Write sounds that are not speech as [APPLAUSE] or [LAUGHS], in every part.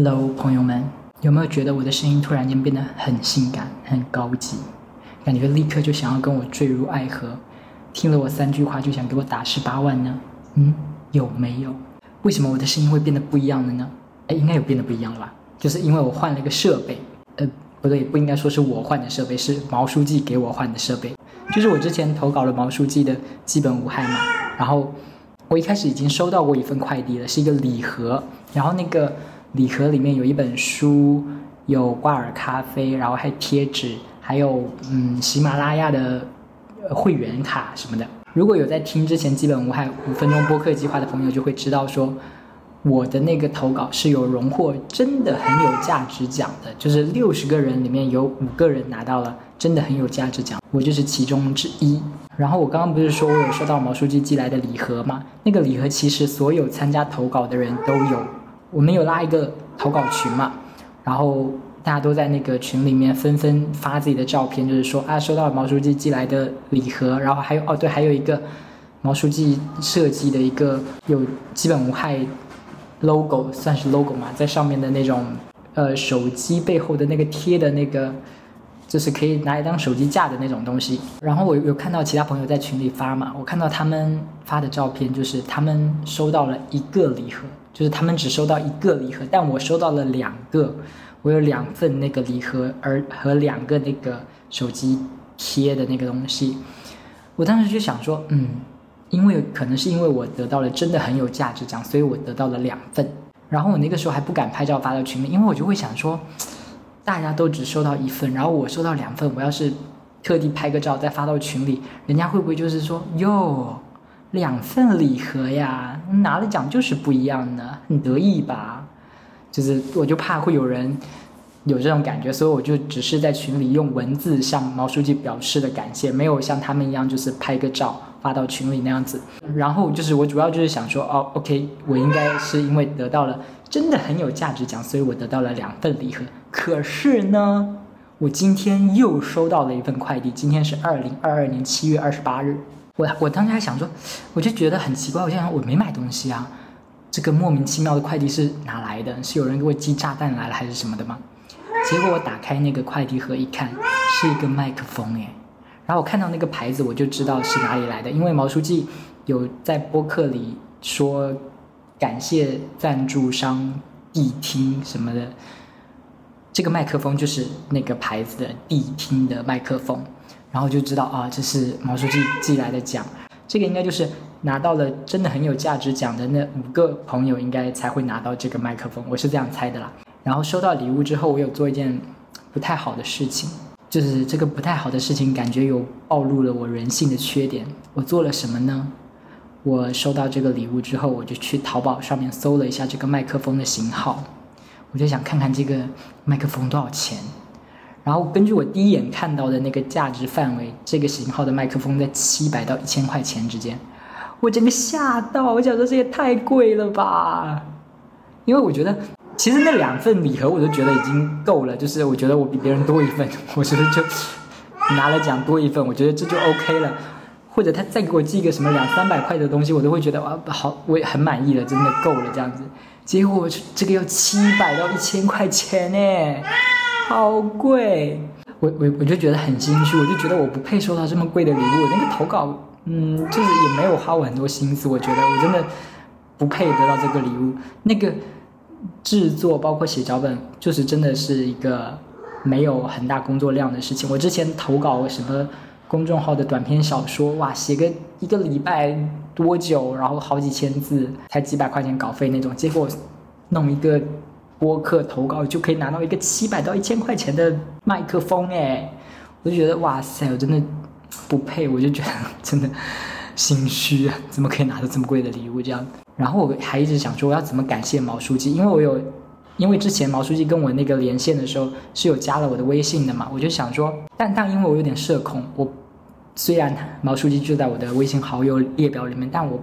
Hello，朋友们，有没有觉得我的声音突然间变得很性感、很高级？感觉立刻就想要跟我坠入爱河，听了我三句话就想给我打十八万呢？嗯，有没有？为什么我的声音会变得不一样了呢？哎，应该有变得不一样了吧？就是因为我换了一个设备，呃，不对，不应该说是我换的设备，是毛书记给我换的设备。就是我之前投稿了毛书记的基本无害嘛，然后我一开始已经收到过一份快递了，是一个礼盒，然后那个礼盒里面有一本书，有挂耳咖啡，然后还贴纸，还有嗯喜马拉雅的会员卡什么的。如果有在听之前基本无害五分钟播客计划的朋友，就会知道说。我的那个投稿是有荣获真的很有价值奖的，就是六十个人里面有五个人拿到了真的很有价值奖，我就是其中之一。然后我刚刚不是说我有收到毛书记寄来的礼盒吗？那个礼盒其实所有参加投稿的人都有，我们有拉一个投稿群嘛，然后大家都在那个群里面纷纷发自己的照片，就是说啊收到了毛书记寄来的礼盒，然后还有哦对，还有一个毛书记设计的一个有基本无害。logo 算是 logo 嘛，在上面的那种，呃，手机背后的那个贴的那个，就是可以拿来当手机架的那种东西。然后我有看到其他朋友在群里发嘛，我看到他们发的照片，就是他们收到了一个礼盒，就是他们只收到一个礼盒，但我收到了两个，我有两份那个礼盒，而和两个那个手机贴的那个东西。我当时就想说，嗯。因为可能是因为我得到了真的很有价值奖，所以我得到了两份。然后我那个时候还不敢拍照发到群里，因为我就会想说，大家都只收到一份，然后我收到两份，我要是特地拍个照再发到群里，人家会不会就是说哟，两份礼盒呀，拿了奖就是不一样的，很得意吧？就是我就怕会有人有这种感觉，所以我就只是在群里用文字向毛书记表示的感谢，没有像他们一样就是拍个照。发到群里那样子，然后就是我主要就是想说，哦，OK，我应该是因为得到了真的很有价值奖，所以我得到了两份礼盒。可是呢，我今天又收到了一份快递，今天是二零二二年七月二十八日。我我当时还想说，我就觉得很奇怪，我就想我没买东西啊，这个莫名其妙的快递是哪来的？是有人给我寄炸弹来了还是什么的吗？结果我打开那个快递盒一看，是一个麦克风，诶。然后我看到那个牌子，我就知道是哪里来的，因为毛书记有在播客里说感谢赞助商谛听什么的，这个麦克风就是那个牌子的谛听的麦克风，然后就知道啊，这是毛书记寄来的奖，这个应该就是拿到了真的很有价值奖的那五个朋友应该才会拿到这个麦克风，我是这样猜的啦。然后收到礼物之后，我有做一件不太好的事情。就是这个不太好的事情，感觉有暴露了我人性的缺点。我做了什么呢？我收到这个礼物之后，我就去淘宝上面搜了一下这个麦克风的型号，我就想看看这个麦克风多少钱。然后根据我第一眼看到的那个价值范围，这个型号的麦克风在七百到一千块钱之间，我整个吓到，我想说这也太贵了吧，因为我觉得。其实那两份礼盒我都觉得已经够了，就是我觉得我比别人多一份，我觉得就拿了奖多一份，我觉得这就 OK 了。或者他再给我寄个什么两三百块的东西，我都会觉得哇好，我也很满意了，真的够了这样子。结果这个要七百到一千块钱呢，好贵。我我我就觉得很心虚，我就觉得我不配收到这么贵的礼物。那个投稿，嗯，就是也没有花我很多心思，我觉得我真的不配得到这个礼物。那个。制作包括写脚本，就是真的是一个没有很大工作量的事情。我之前投稿什么公众号的短篇小说，哇，写个一个礼拜多久，然后好几千字，才几百块钱稿费那种。结果弄一个播客投稿就可以拿到一个七百到一千块钱的麦克风，哎，我就觉得哇塞，我真的不配，我就觉得 [LAUGHS] 真的心虚啊，怎么可以拿到这么贵的礼物这样？然后我还一直想说我要怎么感谢毛书记，因为我有，因为之前毛书记跟我那个连线的时候是有加了我的微信的嘛，我就想说，但但因为我有点社恐，我虽然毛书记就在我的微信好友列表里面，但我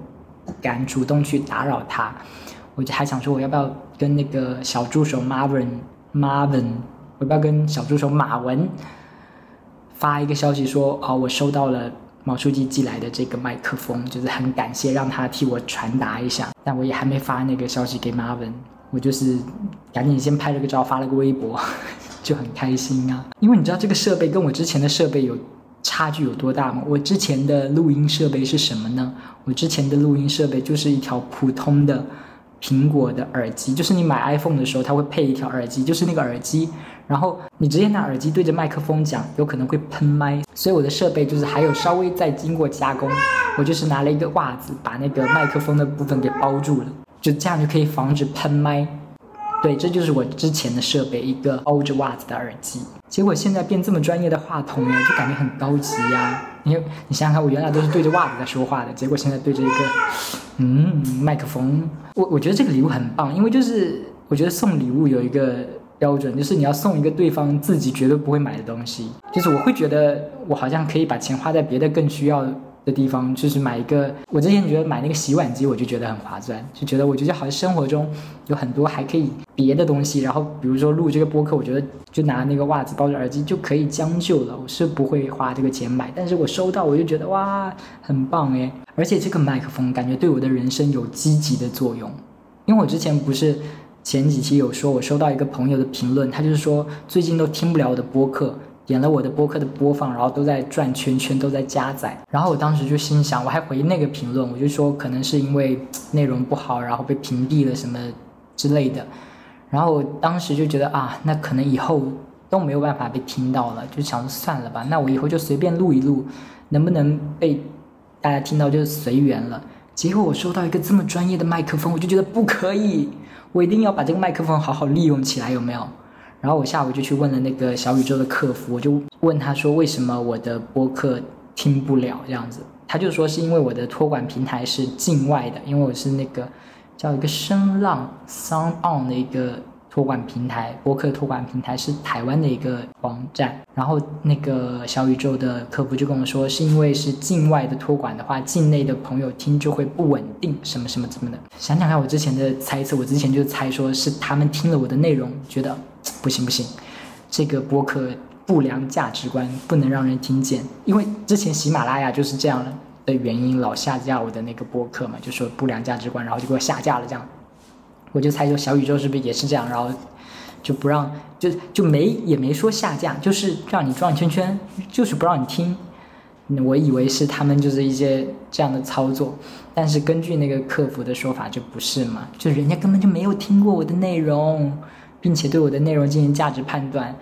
不敢主动去打扰他，我就还想说我要不要跟那个小助手 Marvin Marvin，我要不要跟小助手马文发一个消息说，哦，我收到了。毛书记寄来的这个麦克风，就是很感谢，让他替我传达一下。但我也还没发那个消息给马文，我就是赶紧先拍了个照，发了个微博，[LAUGHS] 就很开心啊。因为你知道这个设备跟我之前的设备有差距有多大吗？我之前的录音设备是什么呢？我之前的录音设备就是一条普通的苹果的耳机，就是你买 iPhone 的时候，它会配一条耳机，就是那个耳机。然后你直接拿耳机对着麦克风讲，有可能会喷麦，所以我的设备就是还有稍微再经过加工，我就是拿了一个袜子把那个麦克风的部分给包住了，就这样就可以防止喷麦。对，这就是我之前的设备，一个包着袜子的耳机。结果现在变这么专业的话筒呢，就感觉很高级呀。你你想想看，我原来都是对着袜子在说话的，结果现在对着一个嗯麦克风。我我觉得这个礼物很棒，因为就是我觉得送礼物有一个。标准就是你要送一个对方自己绝对不会买的东西，就是我会觉得我好像可以把钱花在别的更需要的地方，就是买一个。我之前觉得买那个洗碗机，我就觉得很划算，就觉得我觉得好像生活中有很多还可以别的东西，然后比如说录这个播客，我觉得就拿那个袜子包着耳机就可以将就了，我是不会花这个钱买。但是我收到我就觉得哇，很棒诶。而且这个麦克风感觉对我的人生有积极的作用，因为我之前不是。前几期有说，我收到一个朋友的评论，他就是说最近都听不了我的播客，点了我的播客的播放，然后都在转圈圈，都在加载。然后我当时就心想，我还回那个评论，我就说可能是因为内容不好，然后被屏蔽了什么之类的。然后当时就觉得啊，那可能以后都没有办法被听到了，就想算了吧，那我以后就随便录一录，能不能被大家听到就随缘了。结果我收到一个这么专业的麦克风，我就觉得不可以。我一定要把这个麦克风好好利用起来，有没有？然后我下午就去问了那个小宇宙的客服，我就问他说为什么我的播客听不了这样子？他就说是因为我的托管平台是境外的，因为我是那个叫一个声浪 Sound On 的一个。托管平台，播客托管平台是台湾的一个网站，然后那个小宇宙的客服就跟我说，是因为是境外的托管的话，境内的朋友听就会不稳定，什么什么怎么的。想想看，我之前的猜测，我之前就猜说是他们听了我的内容，觉得不行不行，这个播客不良价值观不能让人听见，因为之前喜马拉雅就是这样的原因，老下架我的那个播客嘛，就说不良价值观，然后就给我下架了这样。我就猜说小宇宙是不是也是这样，然后就不让，就就没也没说下架，就是让你转圈圈，就是不让你听。我以为是他们就是一些这样的操作，但是根据那个客服的说法就不是嘛，就人家根本就没有听过我的内容，并且对我的内容进行价值判断。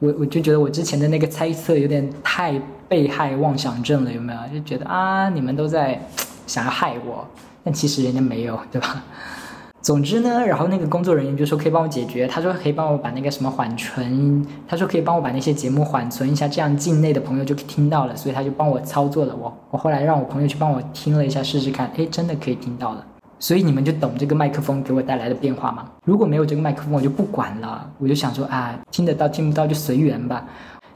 我我就觉得我之前的那个猜测有点太被害妄想症了，有没有？就觉得啊，你们都在想要害我，但其实人家没有，对吧？[LAUGHS] 总之呢，然后那个工作人员就说可以帮我解决，他说可以帮我把那个什么缓存，他说可以帮我把那些节目缓存一下，这样境内的朋友就听到了，所以他就帮我操作了。我我后来让我朋友去帮我听了一下试试看，哎，真的可以听到了。所以你们就懂这个麦克风给我带来的变化吗？如果没有这个麦克风，我就不管了，我就想说啊，听得到听不到就随缘吧。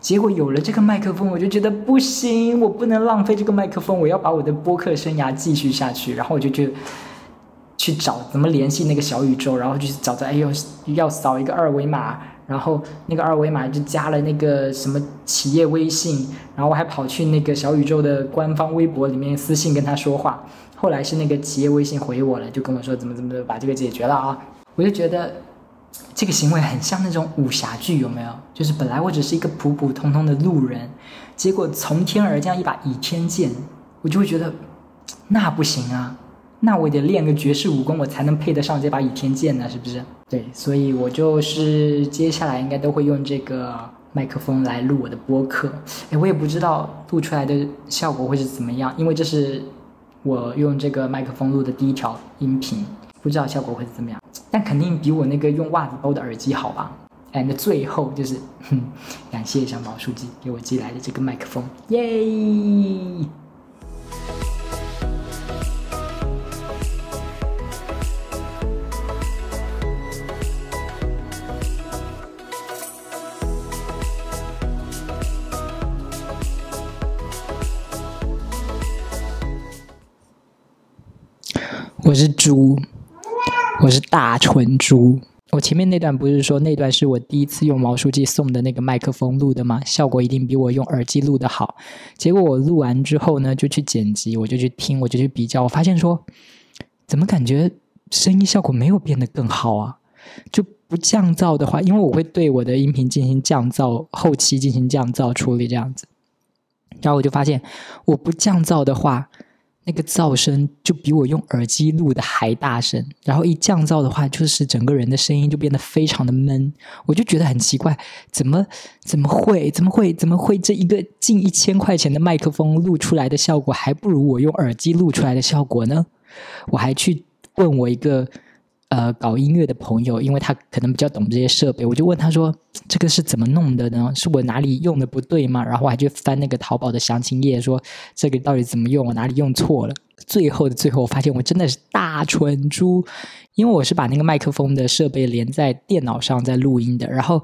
结果有了这个麦克风，我就觉得不行，我不能浪费这个麦克风，我要把我的播客生涯继续下去。然后我就去。去找怎么联系那个小宇宙，然后就找着，哎呦，要扫一个二维码，然后那个二维码就加了那个什么企业微信，然后我还跑去那个小宇宙的官方微博里面私信跟他说话，后来是那个企业微信回我了，就跟我说怎么怎么把这个解决了啊，我就觉得这个行为很像那种武侠剧，有没有？就是本来我只是一个普普通通的路人，结果从天而降一把倚天剑，我就会觉得那不行啊。那我得练个绝世武功，我才能配得上这把倚天剑呢，是不是？对，所以我就是接下来应该都会用这个麦克风来录我的播客。哎，我也不知道录出来的效果会是怎么样，因为这是我用这个麦克风录的第一条音频，不知道效果会怎么样。但肯定比我那个用袜子包的耳机好吧？And 最后就是，哼，[LAUGHS] 感谢小毛书记给我寄来的这个麦克风，耶！我是猪，我是大纯猪。我前面那段不是说那段是我第一次用毛书记送的那个麦克风录的吗？效果一定比我用耳机录的好。结果我录完之后呢，就去剪辑，我就去听，我就去比较，我发现说，怎么感觉声音效果没有变得更好啊？就不降噪的话，因为我会对我的音频进行降噪，后期进行降噪处理这样子。然后我就发现，我不降噪的话。那个噪声就比我用耳机录的还大声，然后一降噪的话，就是整个人的声音就变得非常的闷。我就觉得很奇怪，怎么怎么会怎么会怎么会这一个近一千块钱的麦克风录出来的效果还不如我用耳机录出来的效果呢？我还去问我一个。呃，搞音乐的朋友，因为他可能比较懂这些设备，我就问他说：“这个是怎么弄的呢？是我哪里用的不对吗？”然后我还去翻那个淘宝的详情页，说这个到底怎么用，我哪里用错了。最后的最后，我发现我真的是大蠢猪，因为我是把那个麦克风的设备连在电脑上在录音的，然后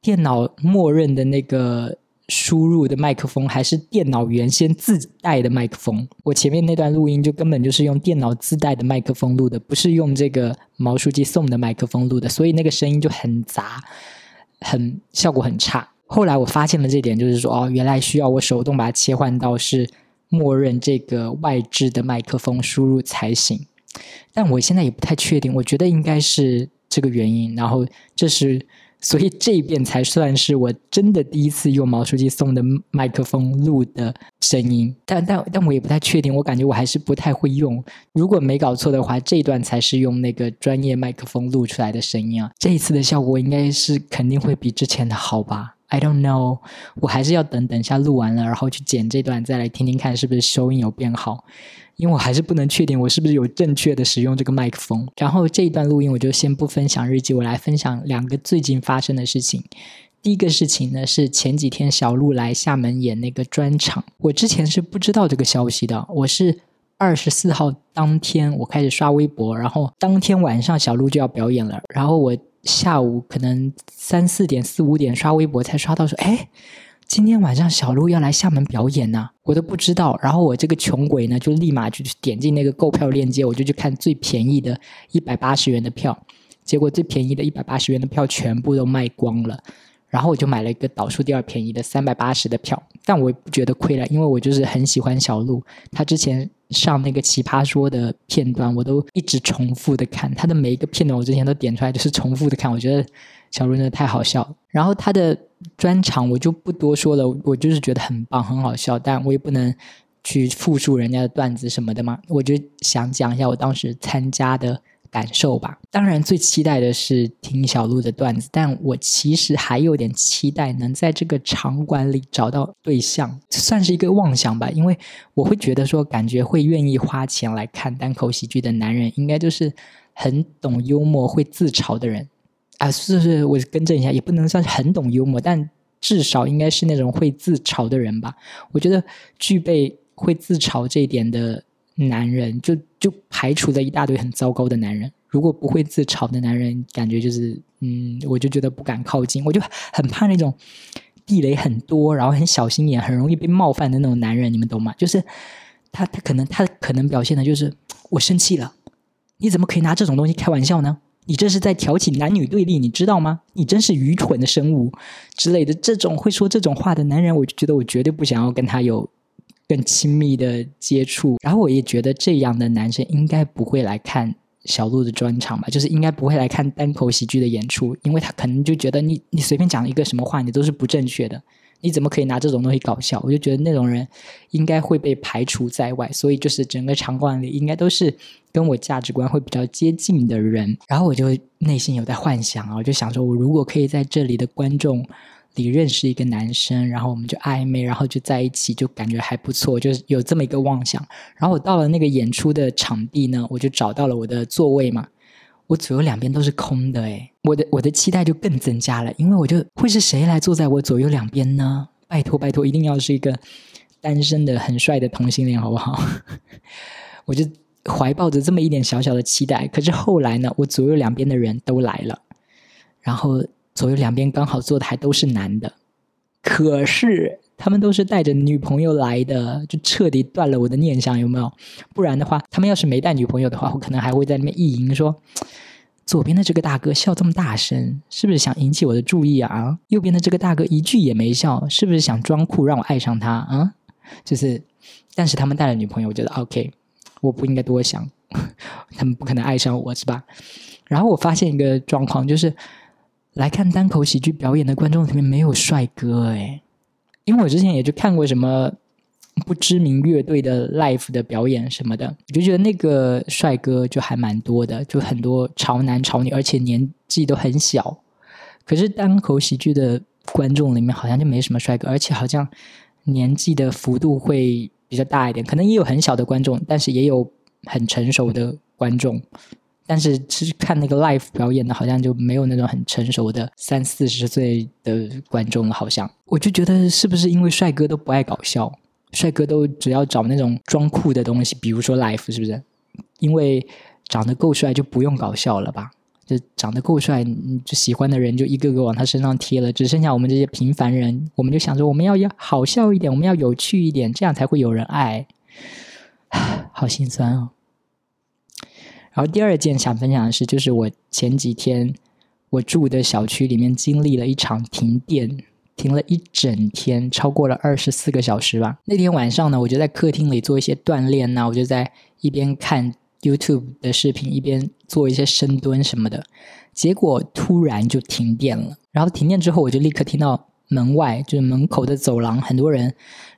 电脑默认的那个。输入的麦克风还是电脑原先自带的麦克风。我前面那段录音就根本就是用电脑自带的麦克风录的，不是用这个毛书记送的麦克风录的，所以那个声音就很杂，很效果很差。后来我发现了这点，就是说哦，原来需要我手动把它切换到是默认这个外置的麦克风输入才行。但我现在也不太确定，我觉得应该是这个原因。然后这是。所以这一遍才算是我真的第一次用毛书记送的麦克风录的声音，但但但我也不太确定，我感觉我还是不太会用。如果没搞错的话，这一段才是用那个专业麦克风录出来的声音啊。这一次的效果应该是肯定会比之前的好吧？I don't know，我还是要等等下录完了，然后去剪这段，再来听听看是不是收音有变好。因为我还是不能确定我是不是有正确的使用这个麦克风。然后这一段录音我就先不分享日记，我来分享两个最近发生的事情。第一个事情呢是前几天小鹿来厦门演那个专场，我之前是不知道这个消息的。我是二十四号当天我开始刷微博，然后当天晚上小鹿就要表演了，然后我下午可能三四点四五点刷微博才刷到说，哎。今天晚上小鹿要来厦门表演呢，我都不知道。然后我这个穷鬼呢，就立马就点进那个购票链接，我就去看最便宜的一百八十元的票。结果最便宜的一百八十元的票全部都卖光了。然后我就买了一个导数第二便宜的三百八十的票，但我不觉得亏了，因为我就是很喜欢小鹿。他之前上那个奇葩说的片段，我都一直重复的看他的每一个片段，我之前都点出来就是重复的看。我觉得小鹿真的太好笑。然后他的。专场我就不多说了，我就是觉得很棒，很好笑，但我也不能去复述人家的段子什么的嘛。我就想讲一下我当时参加的感受吧。当然，最期待的是听小鹿的段子，但我其实还有点期待能在这个场馆里找到对象，算是一个妄想吧。因为我会觉得说，感觉会愿意花钱来看单口喜剧的男人，应该就是很懂幽默、会自嘲的人。啊，是是，我更正一下，也不能算是很懂幽默，但至少应该是那种会自嘲的人吧。我觉得具备会自嘲这一点的男人，就就排除了一大堆很糟糕的男人。如果不会自嘲的男人，感觉就是，嗯，我就觉得不敢靠近，我就很怕那种地雷很多，然后很小心眼，很容易被冒犯的那种男人，你们懂吗？就是他他可能他可能表现的就是我生气了，你怎么可以拿这种东西开玩笑呢？你这是在挑起男女对立，你知道吗？你真是愚蠢的生物之类的。这种会说这种话的男人，我就觉得我绝对不想要跟他有更亲密的接触。然后我也觉得这样的男生应该不会来看小鹿的专场吧，就是应该不会来看单口喜剧的演出，因为他可能就觉得你你随便讲一个什么话，你都是不正确的。你怎么可以拿这种东西搞笑？我就觉得那种人应该会被排除在外，所以就是整个场馆里应该都是跟我价值观会比较接近的人。然后我就内心有在幻想啊，我就想说，我如果可以在这里的观众你认识一个男生，然后我们就暧昧，然后就在一起，就感觉还不错，就是有这么一个妄想。然后我到了那个演出的场地呢，我就找到了我的座位嘛。我左右两边都是空的，诶，我的我的期待就更增加了，因为我就会是谁来坐在我左右两边呢？拜托拜托，一定要是一个单身的很帅的同性恋，好不好？[LAUGHS] 我就怀抱着这么一点小小的期待。可是后来呢，我左右两边的人都来了，然后左右两边刚好坐的还都是男的，可是。他们都是带着女朋友来的，就彻底断了我的念想，有没有？不然的话，他们要是没带女朋友的话，我可能还会在那边意淫说：左边的这个大哥笑这么大声，是不是想引起我的注意啊？右边的这个大哥一句也没笑，是不是想装酷让我爱上他啊？就是，但是他们带了女朋友，我觉得 OK，我不应该多想，[LAUGHS] 他们不可能爱上我是吧？然后我发现一个状况，就是来看单口喜剧表演的观众里面没有帅哥诶，因为我之前也就看过什么不知名乐队的 live 的表演什么的，我就觉得那个帅哥就还蛮多的，就很多潮男潮女，而且年纪都很小。可是单口喜剧的观众里面好像就没什么帅哥，而且好像年纪的幅度会比较大一点，可能也有很小的观众，但是也有很成熟的观众。但是其实看那个 live 表演的，好像就没有那种很成熟的三四十岁的观众了。好像我就觉得是不是因为帅哥都不爱搞笑，帅哥都只要找那种装酷的东西，比如说 live，是不是？因为长得够帅就不用搞笑了吧？就长得够帅，就喜欢的人就一个个往他身上贴了，只剩下我们这些平凡人，我们就想着我们要要好笑一点，我们要有趣一点，这样才会有人爱。好心酸哦。然后第二件想分享的是，就是我前几天我住的小区里面经历了一场停电，停了一整天，超过了二十四个小时吧。那天晚上呢，我就在客厅里做一些锻炼呐，我就在一边看 YouTube 的视频，一边做一些深蹲什么的。结果突然就停电了，然后停电之后，我就立刻听到门外就是门口的走廊，很多人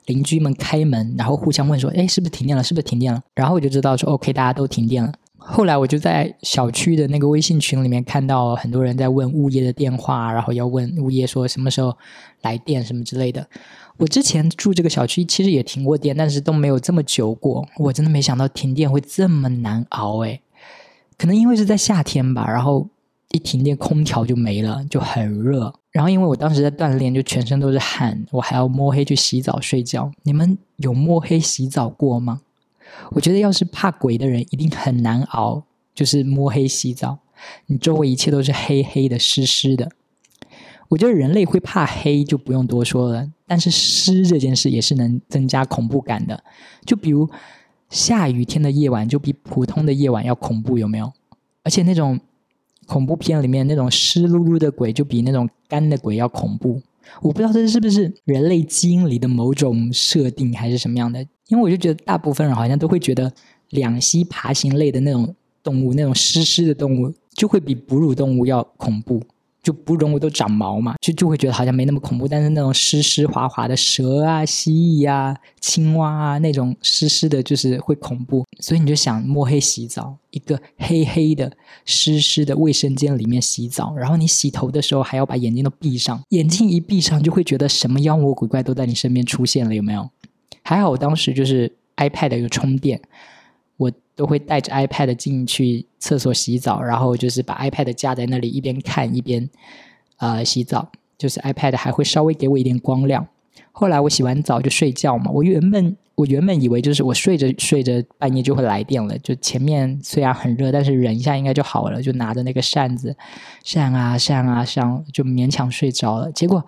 邻居们开门，然后互相问说：“哎，是不是停电了？是不是停电了？”然后我就知道说：“OK，大家都停电了。”后来我就在小区的那个微信群里面看到很多人在问物业的电话，然后要问物业说什么时候来电什么之类的。我之前住这个小区其实也停过电，但是都没有这么久过。我真的没想到停电会这么难熬诶，可能因为是在夏天吧，然后一停电空调就没了，就很热。然后因为我当时在锻炼，就全身都是汗，我还要摸黑去洗澡睡觉。你们有摸黑洗澡过吗？我觉得，要是怕鬼的人，一定很难熬。就是摸黑洗澡，你周围一切都是黑黑的、湿湿的。我觉得人类会怕黑，就不用多说了。但是湿这件事也是能增加恐怖感的。就比如下雨天的夜晚，就比普通的夜晚要恐怖，有没有？而且那种恐怖片里面那种湿漉漉的鬼，就比那种干的鬼要恐怖。我不知道这是不是人类基因里的某种设定，还是什么样的？因为我就觉得大部分人好像都会觉得两栖爬行类的那种动物，那种湿湿的动物，就会比哺乳动物要恐怖。就不容易都长毛嘛，就就会觉得好像没那么恐怖。但是那种湿湿滑滑的蛇啊、蜥蜴啊、青蛙啊，那种湿湿的，就是会恐怖。所以你就想摸黑洗澡，一个黑黑的、湿湿的卫生间里面洗澡，然后你洗头的时候还要把眼睛都闭上，眼睛一闭上就会觉得什么妖魔鬼怪都在你身边出现了，有没有？还好我当时就是 iPad 有充电，都会带着 iPad 进去厕所洗澡，然后就是把 iPad 架在那里，一边看一边呃洗澡，就是 iPad 还会稍微给我一点光亮。后来我洗完澡就睡觉嘛，我原本我原本以为就是我睡着睡着半夜就会来电了，就前面虽然很热，但是忍一下应该就好了，就拿着那个扇子扇啊扇啊扇，就勉强睡着了。结果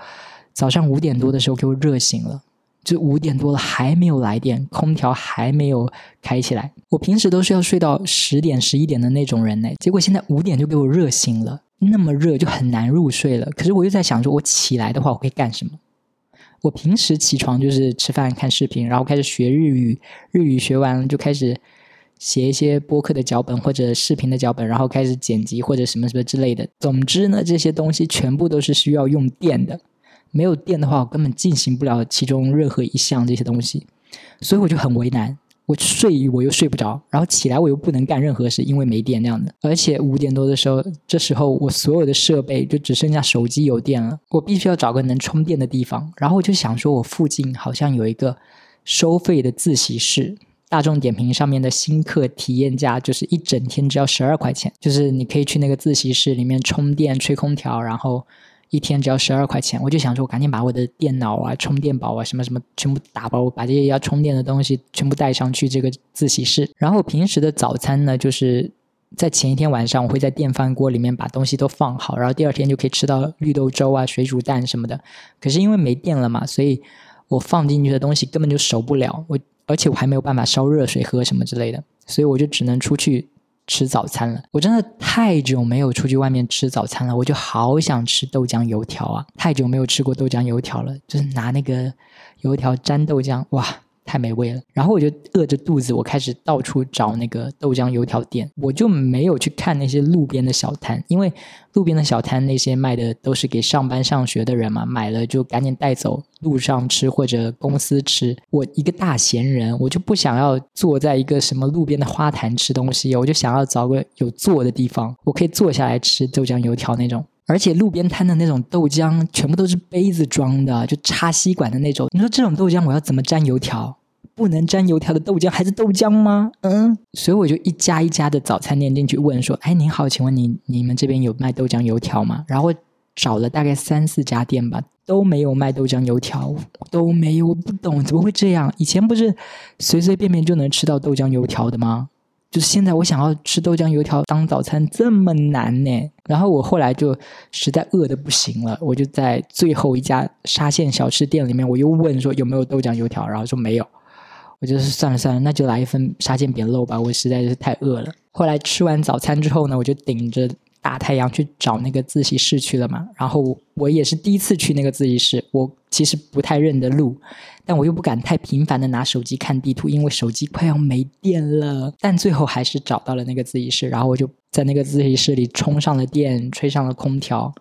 早上五点多的时候给我热醒了。就五点多了还没有来电，空调还没有开起来。我平时都是要睡到十点、十一点的那种人呢，结果现在五点就给我热醒了，那么热就很难入睡了。可是我又在想，说我起来的话，我可以干什么？我平时起床就是吃饭、看视频，然后开始学日语，日语学完了就开始写一些播客的脚本或者视频的脚本，然后开始剪辑或者什么什么之类的。总之呢，这些东西全部都是需要用电的。没有电的话，我根本进行不了其中任何一项这些东西，所以我就很为难。我睡我又睡不着，然后起来我又不能干任何事，因为没电那样的。而且五点多的时候，这时候我所有的设备就只剩下手机有电了，我必须要找个能充电的地方。然后我就想说，我附近好像有一个收费的自习室，大众点评上面的新客体验价就是一整天只要十二块钱，就是你可以去那个自习室里面充电、吹空调，然后。一天只要十二块钱，我就想说，我赶紧把我的电脑啊、充电宝啊、什么什么全部打包，把这些要充电的东西全部带上去这个自习室。然后平时的早餐呢，就是在前一天晚上，我会在电饭锅里面把东西都放好，然后第二天就可以吃到绿豆粥啊、水煮蛋什么的。可是因为没电了嘛，所以我放进去的东西根本就熟不了，我而且我还没有办法烧热水喝什么之类的，所以我就只能出去。吃早餐了，我真的太久没有出去外面吃早餐了，我就好想吃豆浆油条啊！太久没有吃过豆浆油条了，就是拿那个油条沾豆浆，哇，太美味了。然后我就饿着肚子，我开始到处找那个豆浆油条店，我就没有去看那些路边的小摊，因为路边的小摊那些卖的都是给上班上学的人嘛，买了就赶紧带走，路上吃或者公司吃。我一个大闲人，我就不想要坐在一个什么路边的花坛吃东西，我就想要找个有坐的地方，我可以坐下来吃豆浆油条那种。而且路边摊的那种豆浆，全部都是杯子装的，就插吸管的那种。你说这种豆浆我要怎么沾油条？不能沾油条的豆浆还是豆浆吗？嗯，所以我就一家一家的早餐店进去问说：“哎，您好，请问你你们这边有卖豆浆油条吗？”然后找了大概三四家店吧，都没有卖豆浆油条，都没有。我不懂怎么会这样？以前不是随随便便就能吃到豆浆油条的吗？就是现在，我想要吃豆浆油条当早餐这么难呢。然后我后来就实在饿的不行了，我就在最后一家沙县小吃店里面，我又问说有没有豆浆油条，然后说没有。我就是算了算了，那就来一份沙县扁肉吧，我实在是太饿了。后来吃完早餐之后呢，我就顶着。大太阳去找那个自习室去了嘛，然后我也是第一次去那个自习室，我其实不太认得路，但我又不敢太频繁的拿手机看地图，因为手机快要没电了。但最后还是找到了那个自习室，然后我就在那个自习室里充上了电，吹上了空调。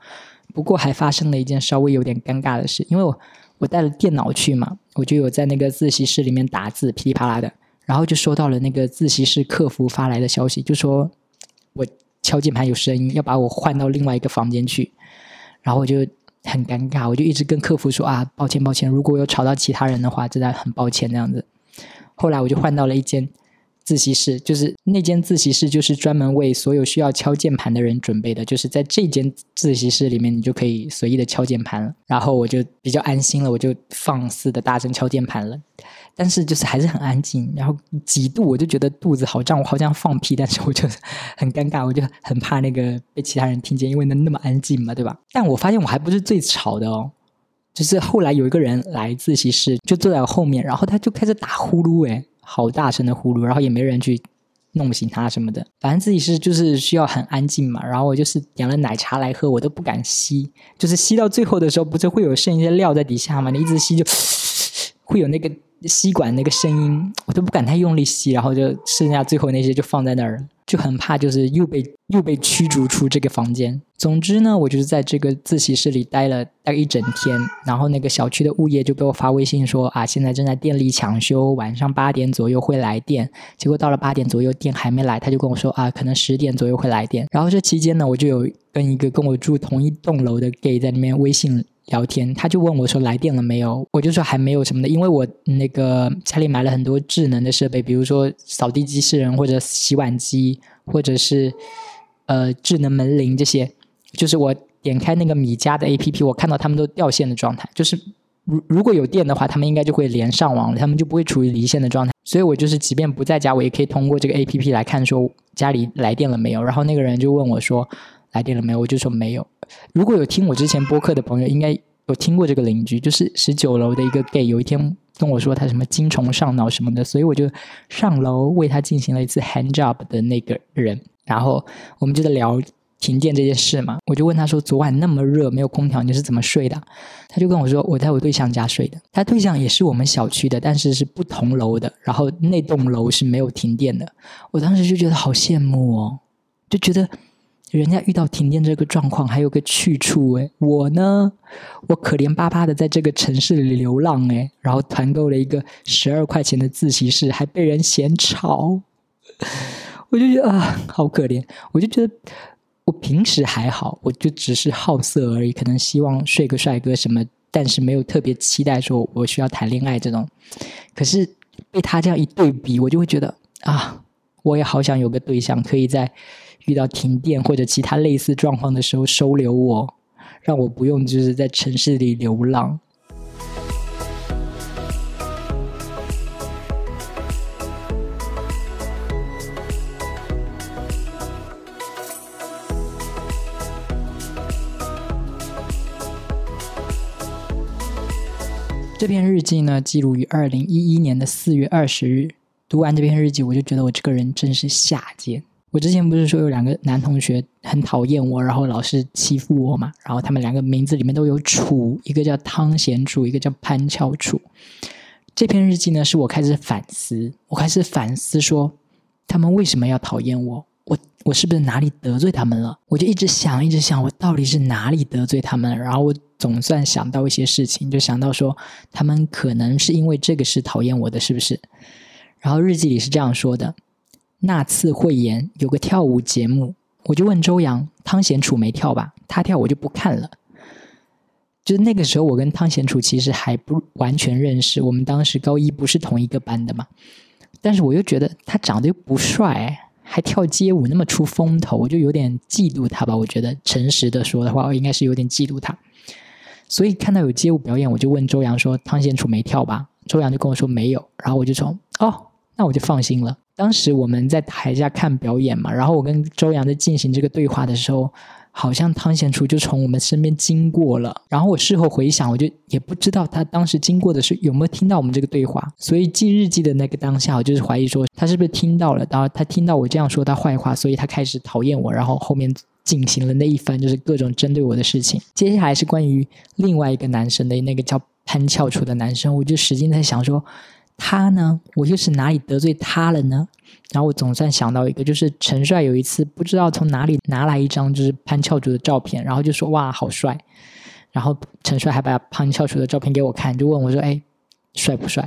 不过还发生了一件稍微有点尴尬的事，因为我我带了电脑去嘛，我就有在那个自习室里面打字，噼里啪啦的，然后就收到了那个自习室客服发来的消息，就说我。敲键盘有声音，要把我换到另外一个房间去，然后我就很尴尬，我就一直跟客服说啊，抱歉抱歉，如果有吵到其他人的话，真的很抱歉这样子。后来我就换到了一间自习室，就是那间自习室就是专门为所有需要敲键盘的人准备的，就是在这间自习室里面，你就可以随意的敲键盘了。然后我就比较安心了，我就放肆的大声敲键盘了。但是就是还是很安静，然后几度我就觉得肚子好胀，我好像放屁，但是我就很尴尬，我就很怕那个被其他人听见，因为能那么安静嘛，对吧？但我发现我还不是最吵的哦，就是后来有一个人来自习室，就坐在我后面，然后他就开始打呼噜，诶，好大声的呼噜，然后也没人去弄醒他什么的，反正自习室就是需要很安静嘛。然后我就是点了奶茶来喝，我都不敢吸，就是吸到最后的时候，不是会有剩一些料在底下嘛？你一直吸就 [SNIFFS] 会有那个。吸管那个声音，[TSK] 我都不敢太用力吸，然后就剩下最后那些就放在那儿，就很怕就是又被又被驱逐出这个房间。总之呢，我就是在这个自习室里待了待一整天，然后那个小区的物业就给我发微信说啊，现在正在电力抢修，晚上八点左右会来电。结果到了八点左右，电还没来，他就跟我说啊，可能十点左右会来电。然后这期间呢，我就有跟一个跟我住同一栋楼的 gay 在那边微信。聊天，他就问我说来电了没有？我就说还没有什么的，因为我那个家里买了很多智能的设备，比如说扫地机器人或者洗碗机，或者是呃智能门铃这些。就是我点开那个米家的 APP，我看到他们都掉线的状态。就是如如果有电的话，他们应该就会连上网了，他们就不会处于离线的状态。所以我就是即便不在家，我也可以通过这个 APP 来看说家里来电了没有。然后那个人就问我说。来电了没有？我就说没有。如果有听我之前播客的朋友，应该有听过这个邻居，就是十九楼的一个 gay。有一天跟我说他什么精虫上脑什么的，所以我就上楼为他进行了一次 hand job 的那个人。然后我们就在聊停电这件事嘛。我就问他说：“昨晚那么热，没有空调，你是怎么睡的？”他就跟我说：“我在我对象家睡的。他对象也是我们小区的，但是是不同楼的。然后那栋楼是没有停电的。我当时就觉得好羡慕哦，就觉得。”人家遇到停电这个状况还有个去处诶，我呢，我可怜巴巴的在这个城市里流浪诶，然后团购了一个十二块钱的自习室，还被人嫌吵，我就觉得啊，好可怜。我就觉得我平时还好，我就只是好色而已，可能希望睡个帅哥什么，但是没有特别期待说我需要谈恋爱这种。可是被他这样一对比，我就会觉得啊，我也好想有个对象，可以在。遇到停电或者其他类似状况的时候，收留我，让我不用就是在城市里流浪。这篇日记呢，记录于二零一一年的四月二十日。读完这篇日记，我就觉得我这个人真是下贱。我之前不是说有两个男同学很讨厌我，然后老是欺负我嘛？然后他们两个名字里面都有楚，一个叫汤贤楚，一个叫潘翘楚。这篇日记呢，是我开始反思，我开始反思说，他们为什么要讨厌我？我我是不是哪里得罪他们了？我就一直想，一直想，我到底是哪里得罪他们？然后我总算想到一些事情，就想到说，他们可能是因为这个事讨厌我的，是不是？然后日记里是这样说的：那次汇演有个跳舞节目，我就问周洋，汤显楚没跳吧？他跳我就不看了。就是那个时候，我跟汤显楚其实还不完全认识，我们当时高一不是同一个班的嘛。但是我又觉得他长得又不帅，还跳街舞那么出风头，我就有点嫉妒他吧。我觉得诚实的说的话，我应该是有点嫉妒他。所以看到有街舞表演，我就问周洋说：“汤显楚没跳吧？”周洋就跟我说没有。然后我就说：“哦，那我就放心了。”当时我们在台下看表演嘛，然后我跟周洋在进行这个对话的时候。好像汤显楚就从我们身边经过了，然后我事后回想，我就也不知道他当时经过的是有没有听到我们这个对话。所以记日记的那个当下，我就是怀疑说他是不是听到了，然后他听到我这样说他坏话，所以他开始讨厌我，然后后面进行了那一番就是各种针对我的事情。接下来是关于另外一个男生的那个叫潘翘楚的男生，我就使劲在想说。他呢？我又是哪里得罪他了呢？然后我总算想到一个，就是陈帅有一次不知道从哪里拿来一张就是潘翘楚的照片，然后就说哇好帅。然后陈帅还把潘翘楚的照片给我看，就问我说：“哎，帅不帅？”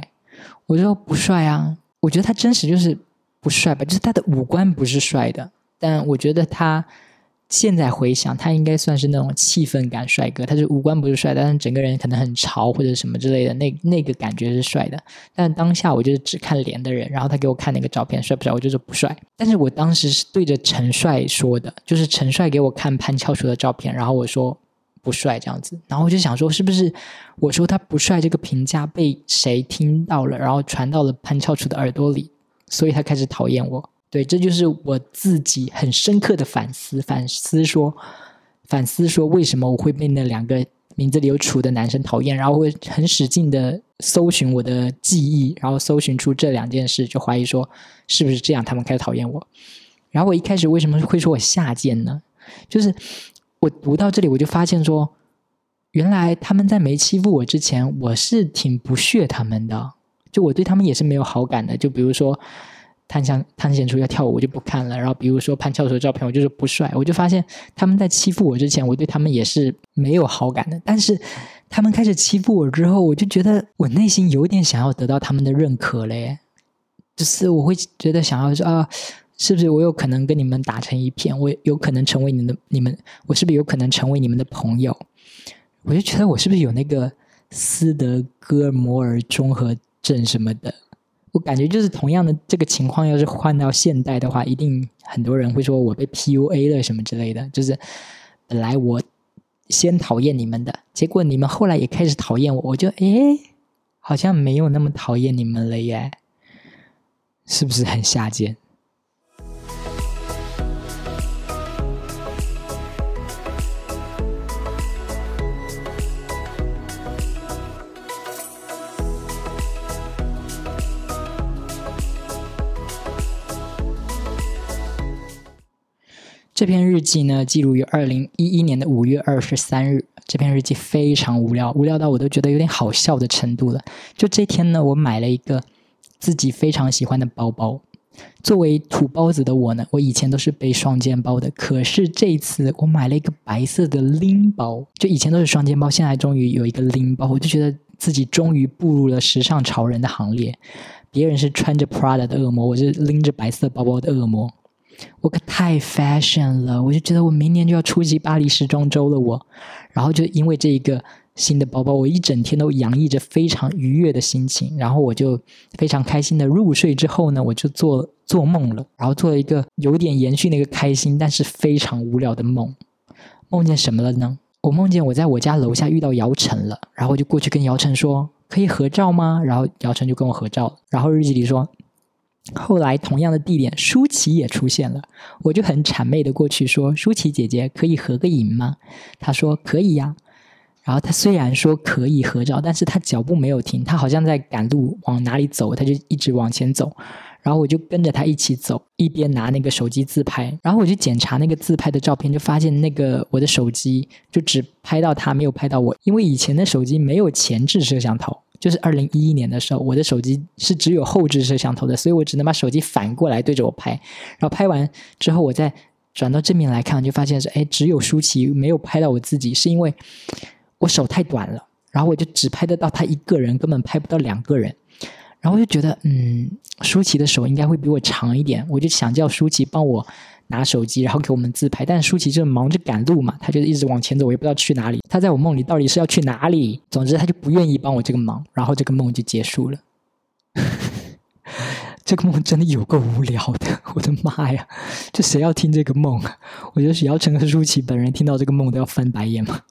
我说：“不帅啊。”我觉得他真实就是不帅吧，就是他的五官不是帅的，但我觉得他。现在回想，他应该算是那种气氛感帅哥。他是五官不是帅，但是整个人可能很潮或者什么之类的，那那个感觉是帅的。但当下我就是只看脸的人，然后他给我看那个照片，帅不帅？我就说不帅。但是我当时是对着陈帅说的，就是陈帅给我看潘翘楚的照片，然后我说不帅这样子。然后我就想说，是不是我说他不帅这个评价被谁听到了，然后传到了潘翘楚的耳朵里，所以他开始讨厌我。对，这就是我自己很深刻的反思，反思说，反思说，为什么我会被那两个名字里有“楚”的男生讨厌？然后会很使劲的搜寻我的记忆，然后搜寻出这两件事，就怀疑说，是不是这样？他们开始讨厌我。然后我一开始为什么会说我下贱呢？就是我读到这里，我就发现说，原来他们在没欺负我之前，我是挺不屑他们的，就我对他们也是没有好感的。就比如说。探向探险出要跳舞，我就不看了。然后比如说潘翘楚的照片，我就是不帅。我就发现他们在欺负我之前，我对他们也是没有好感的。但是他们开始欺负我之后，我就觉得我内心有点想要得到他们的认可嘞。就是我会觉得想要说啊，是不是我有可能跟你们打成一片？我有可能成为你们的你们，我是不是有可能成为你们的朋友？我就觉得我是不是有那个斯德哥尔摩尔综合症什么的？我感觉就是同样的这个情况，要是换到现代的话，一定很多人会说我被 PUA 了什么之类的。就是本来我先讨厌你们的，结果你们后来也开始讨厌我，我就诶，好像没有那么讨厌你们了耶，是不是很下贱？这篇日记呢，记录于二零一一年的五月二十三日。这篇日记非常无聊，无聊到我都觉得有点好笑的程度了。就这天呢，我买了一个自己非常喜欢的包包。作为土包子的我呢，我以前都是背双肩包的，可是这一次我买了一个白色的拎包。就以前都是双肩包，现在终于有一个拎包，我就觉得自己终于步入了时尚潮人的行列。别人是穿着 Prada 的恶魔，我是拎着白色包包的恶魔。我可太 fashion 了，我就觉得我明年就要出席巴黎时装周了。我，然后就因为这一个新的包包，我一整天都洋溢着非常愉悦的心情。然后我就非常开心的入睡之后呢，我就做做梦了，然后做了一个有点延续那个开心，但是非常无聊的梦。梦见什么了呢？我梦见我在我家楼下遇到姚晨了，然后我就过去跟姚晨说：“可以合照吗？”然后姚晨就跟我合照。然后日记里说。后来，同样的地点，舒淇也出现了。我就很谄媚的过去说：“舒淇姐姐，可以合个影吗？”她说：“可以呀。”然后她虽然说可以合照，但是她脚步没有停，她好像在赶路，往哪里走，她就一直往前走。然后我就跟着她一起走，一边拿那个手机自拍。然后我就检查那个自拍的照片，就发现那个我的手机就只拍到她，没有拍到我，因为以前的手机没有前置摄像头。就是二零一一年的时候，我的手机是只有后置摄像头的，所以我只能把手机反过来对着我拍，然后拍完之后，我再转到正面来看，就发现是哎，只有舒淇没有拍到我自己，是因为我手太短了，然后我就只拍得到他一个人，根本拍不到两个人。然后我就觉得，嗯，舒淇的手应该会比我长一点，我就想叫舒淇帮我拿手机，然后给我们自拍。但舒淇就忙着赶路嘛，他就一直往前走，我也不知道去哪里。他在我梦里到底是要去哪里？总之，他就不愿意帮我这个忙，然后这个梦就结束了。[LAUGHS] 这个梦真的有够无聊的，[LAUGHS] 我的妈呀！这谁要听这个梦啊？我觉得姚晨和舒淇本人听到这个梦都要翻白眼嘛。